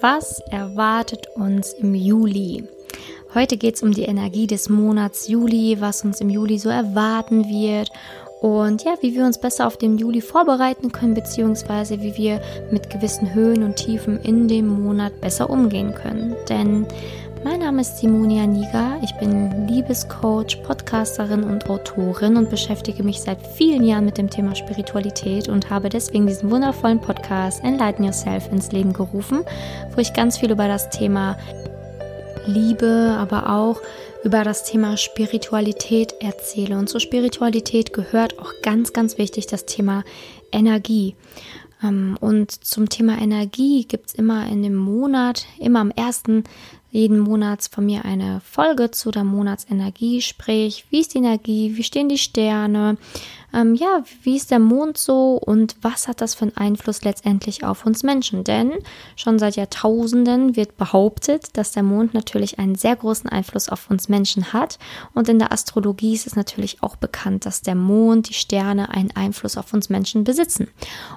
Was erwartet uns im Juli? Heute geht es um die Energie des Monats Juli, was uns im Juli so erwarten wird und ja, wie wir uns besser auf den Juli vorbereiten können, beziehungsweise wie wir mit gewissen Höhen und Tiefen in dem Monat besser umgehen können. Denn mein Name ist Simonia Niga, ich bin Liebescoach, Podcasterin und Autorin und beschäftige mich seit vielen Jahren mit dem Thema Spiritualität und habe deswegen diesen wundervollen Podcast Enlighten Yourself ins Leben gerufen, wo ich ganz viel über das Thema Liebe, aber auch über das Thema Spiritualität erzähle. Und zur Spiritualität gehört auch ganz, ganz wichtig das Thema Energie. Ähm, und zum Thema Energie gibt es immer in dem Monat, immer am ersten jeden Monats von mir eine Folge zu der Monatsenergie, sprich, wie ist die Energie, wie stehen die Sterne, ähm, ja, wie ist der Mond so und was hat das für einen Einfluss letztendlich auf uns Menschen? Denn schon seit Jahrtausenden wird behauptet, dass der Mond natürlich einen sehr großen Einfluss auf uns Menschen hat und in der Astrologie ist es natürlich auch bekannt, dass der Mond, die Sterne einen Einfluss auf uns Menschen besitzen.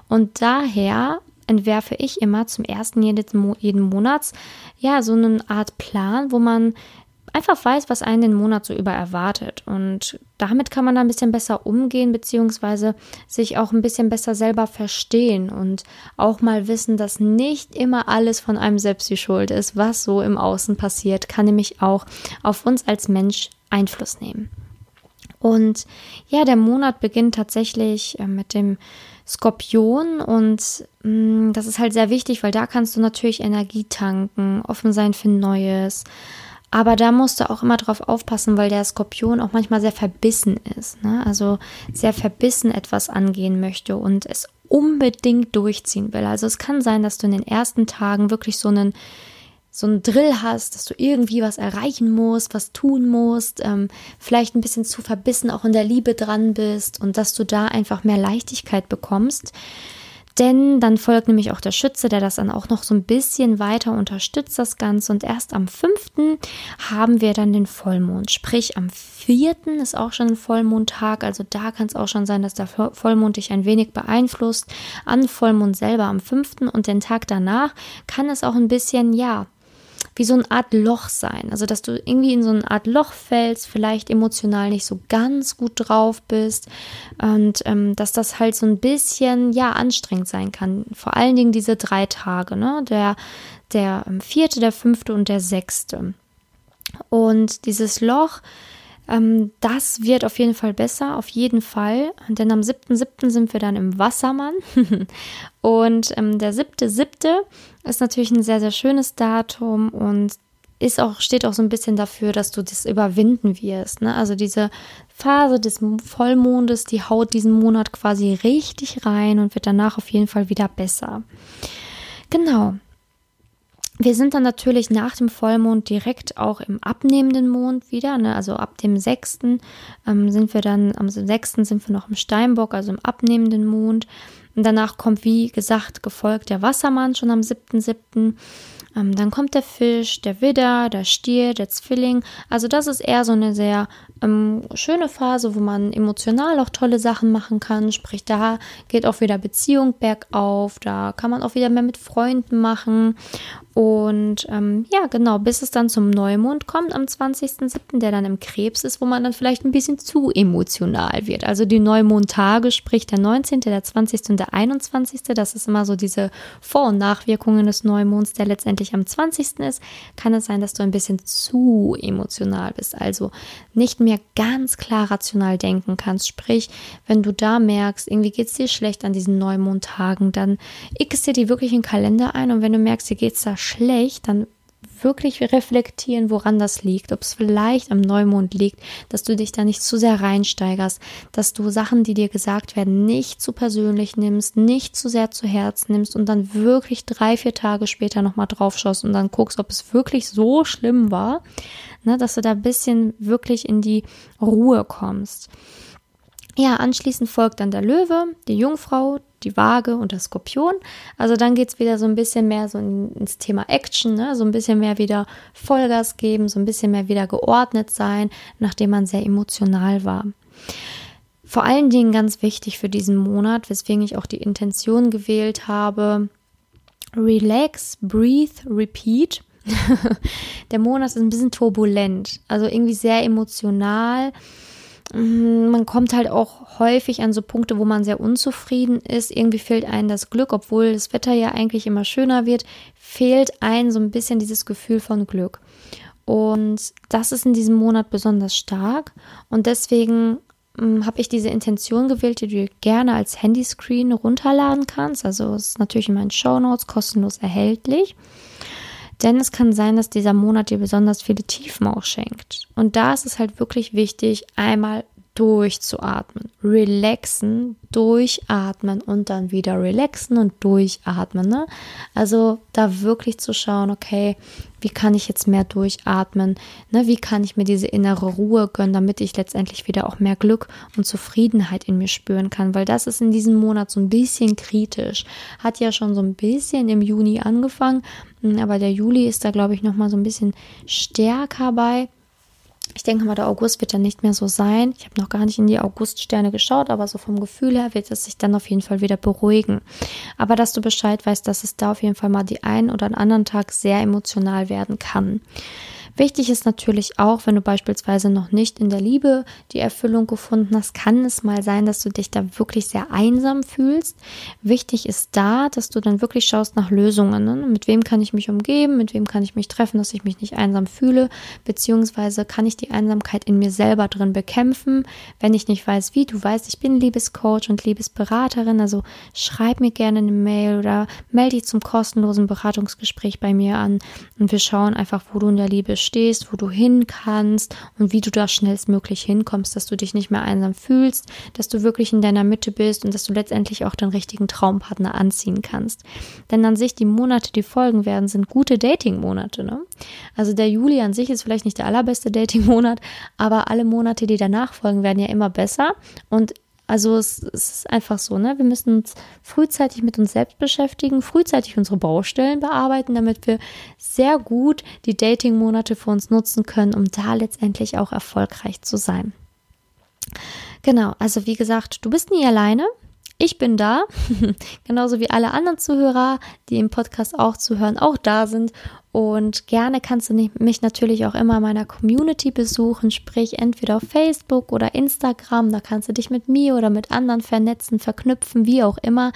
Und daher entwerfe ich immer zum ersten jeden Monats ja so eine Art Plan, wo man einfach weiß, was einen den Monat so über erwartet. Und damit kann man da ein bisschen besser umgehen, beziehungsweise sich auch ein bisschen besser selber verstehen und auch mal wissen, dass nicht immer alles von einem selbst die Schuld ist, was so im Außen passiert, kann nämlich auch auf uns als Mensch Einfluss nehmen. Und ja, der Monat beginnt tatsächlich äh, mit dem Skorpion und mh, mm, das ist halt sehr wichtig, weil da kannst du natürlich Energie tanken, offen sein für Neues. Aber da musst du auch immer drauf aufpassen, weil der Skorpion auch manchmal sehr verbissen ist. Ne? Also sehr verbissen etwas angehen möchte und es unbedingt durchziehen will. Also es kann sein, dass du in den ersten Tagen wirklich so einen so einen Drill hast, dass du irgendwie was erreichen musst, was tun musst, ähm, vielleicht ein bisschen zu verbissen auch in der Liebe dran bist und dass du da einfach mehr Leichtigkeit bekommst. Denn dann folgt nämlich auch der Schütze, der das dann auch noch so ein bisschen weiter unterstützt, das Ganze. Und erst am 5. haben wir dann den Vollmond. Sprich, am 4. ist auch schon ein Vollmondtag. Also da kann es auch schon sein, dass der Vollmond dich ein wenig beeinflusst. An Vollmond selber am 5. und den Tag danach kann es auch ein bisschen, ja, wie so eine Art Loch sein. Also, dass du irgendwie in so eine Art Loch fällst, vielleicht emotional nicht so ganz gut drauf bist und ähm, dass das halt so ein bisschen, ja, anstrengend sein kann. Vor allen Dingen diese drei Tage, ne? Der, der ähm, vierte, der fünfte und der sechste. Und dieses Loch, ähm, das wird auf jeden Fall besser, auf jeden Fall. Denn am 7.7. sind wir dann im Wassermann. und ähm, der 7.7. ist natürlich ein sehr, sehr schönes Datum und ist auch, steht auch so ein bisschen dafür, dass du das überwinden wirst. Ne? Also diese Phase des Vollmondes, die haut diesen Monat quasi richtig rein und wird danach auf jeden Fall wieder besser. Genau, wir sind dann natürlich nach dem Vollmond direkt auch im abnehmenden Mond wieder. Ne? Also ab dem 6. Ähm, sind wir dann, am 6. sind wir noch im Steinbock, also im abnehmenden Mond. Und danach kommt, wie gesagt, gefolgt der Wassermann schon am 7.7. Ähm, dann kommt der Fisch, der Widder, der Stier, der Zwilling. Also das ist eher so eine sehr ähm, schöne Phase, wo man emotional auch tolle Sachen machen kann. Sprich, da geht auch wieder Beziehung bergauf, da kann man auch wieder mehr mit Freunden machen. Und ähm, ja, genau, bis es dann zum Neumond kommt am 20.07., der dann im Krebs ist, wo man dann vielleicht ein bisschen zu emotional wird. Also die Neumondtage, sprich der 19., der 20. und der 21., das ist immer so diese Vor- und Nachwirkungen des Neumonds, der letztendlich am 20. ist, kann es sein, dass du ein bisschen zu emotional bist. Also nicht mehr ganz klar rational denken kannst. Sprich, wenn du da merkst, irgendwie geht es dir schlecht an diesen Neumondtagen, dann x dir die wirklich in den Kalender ein und wenn du merkst, dir geht es da schlecht, dann wirklich reflektieren, woran das liegt, ob es vielleicht am Neumond liegt, dass du dich da nicht zu sehr reinsteigerst, dass du Sachen, die dir gesagt werden, nicht zu persönlich nimmst, nicht zu sehr zu Herzen nimmst und dann wirklich drei, vier Tage später nochmal drauf schaust und dann guckst, ob es wirklich so schlimm war, ne, dass du da ein bisschen wirklich in die Ruhe kommst. Ja, anschließend folgt dann der Löwe, die Jungfrau, die Waage und der Skorpion. Also dann geht es wieder so ein bisschen mehr so ins Thema Action, ne? so ein bisschen mehr wieder Vollgas geben, so ein bisschen mehr wieder geordnet sein, nachdem man sehr emotional war. Vor allen Dingen ganz wichtig für diesen Monat, weswegen ich auch die Intention gewählt habe, Relax, breathe, repeat. der Monat ist ein bisschen turbulent, also irgendwie sehr emotional. Mm, man kommt halt auch häufig an so Punkte, wo man sehr unzufrieden ist. Irgendwie fehlt einem das Glück, obwohl das Wetter ja eigentlich immer schöner wird, fehlt einem so ein bisschen dieses Gefühl von Glück. Und das ist in diesem Monat besonders stark. Und deswegen hm, habe ich diese Intention gewählt, die du gerne als Handyscreen runterladen kannst. Also es ist natürlich in meinen Show Notes kostenlos erhältlich. Denn es kann sein, dass dieser Monat dir besonders viele Tiefen auch schenkt. Und da ist es halt wirklich wichtig, einmal durchzuatmen, relaxen, durchatmen und dann wieder relaxen und durchatmen. Ne? Also da wirklich zu schauen, okay, wie kann ich jetzt mehr durchatmen? Ne? Wie kann ich mir diese innere Ruhe gönnen, damit ich letztendlich wieder auch mehr Glück und Zufriedenheit in mir spüren kann? Weil das ist in diesem Monat so ein bisschen kritisch. Hat ja schon so ein bisschen im Juni angefangen, aber der Juli ist da, glaube ich, nochmal so ein bisschen stärker bei. Ich denke mal, der August wird dann nicht mehr so sein. Ich habe noch gar nicht in die Auguststerne geschaut, aber so vom Gefühl her wird es sich dann auf jeden Fall wieder beruhigen. Aber dass du Bescheid weißt, dass es da auf jeden Fall mal die einen oder anderen Tag sehr emotional werden kann. Wichtig ist natürlich auch, wenn du beispielsweise noch nicht in der Liebe die Erfüllung gefunden hast, kann es mal sein, dass du dich da wirklich sehr einsam fühlst. Wichtig ist da, dass du dann wirklich schaust nach Lösungen. Ne? Mit wem kann ich mich umgeben? Mit wem kann ich mich treffen, dass ich mich nicht einsam fühle? Beziehungsweise kann ich die Einsamkeit in mir selber drin bekämpfen, wenn ich nicht weiß, wie. Du weißt, ich bin Liebescoach und Liebesberaterin, also schreib mir gerne eine Mail oder melde dich zum kostenlosen Beratungsgespräch bei mir an und wir schauen einfach, wo du in der Liebe stehst, wo du hin kannst und wie du da schnellstmöglich hinkommst, dass du dich nicht mehr einsam fühlst, dass du wirklich in deiner Mitte bist und dass du letztendlich auch den richtigen Traumpartner anziehen kannst. Denn an sich die Monate, die folgen werden, sind gute Dating-Monate. Ne? Also der Juli an sich ist vielleicht nicht der allerbeste Dating-Monat, aber alle Monate, die danach folgen, werden ja immer besser und also es, es, ist einfach so, ne? Wir müssen uns frühzeitig mit uns selbst beschäftigen, frühzeitig unsere Baustellen bearbeiten, damit wir sehr gut die Dating-Monate für uns nutzen können, um da letztendlich auch erfolgreich zu sein. Genau, also wie gesagt, du bist nie alleine. Ich bin da, genauso wie alle anderen Zuhörer, die im Podcast auch zuhören, auch da sind. Und gerne kannst du mich natürlich auch immer in meiner Community besuchen, sprich entweder auf Facebook oder Instagram. Da kannst du dich mit mir oder mit anderen vernetzen, verknüpfen, wie auch immer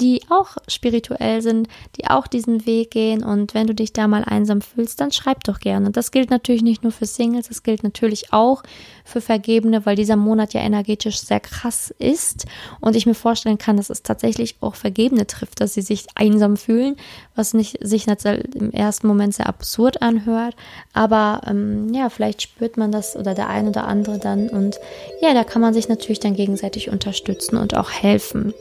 die auch spirituell sind, die auch diesen Weg gehen. Und wenn du dich da mal einsam fühlst, dann schreib doch gerne. Das gilt natürlich nicht nur für Singles, das gilt natürlich auch für Vergebene, weil dieser Monat ja energetisch sehr krass ist. Und ich mir vorstellen kann, dass es tatsächlich auch Vergebene trifft, dass sie sich einsam fühlen, was nicht sich im ersten Moment sehr absurd anhört. Aber ähm, ja, vielleicht spürt man das oder der ein oder andere dann. Und ja, da kann man sich natürlich dann gegenseitig unterstützen und auch helfen.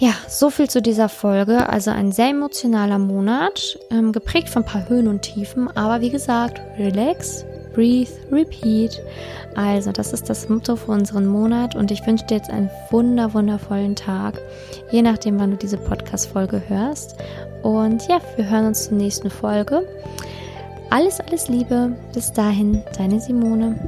Ja, so viel zu dieser Folge. Also ein sehr emotionaler Monat, ähm, geprägt von ein paar Höhen und Tiefen, aber wie gesagt, relax, breathe, repeat. Also, das ist das Motto für unseren Monat und ich wünsche dir jetzt einen wunder, wundervollen Tag, je nachdem, wann du diese Podcast-Folge hörst. Und ja, wir hören uns zur nächsten Folge. Alles, alles Liebe. Bis dahin, deine Simone.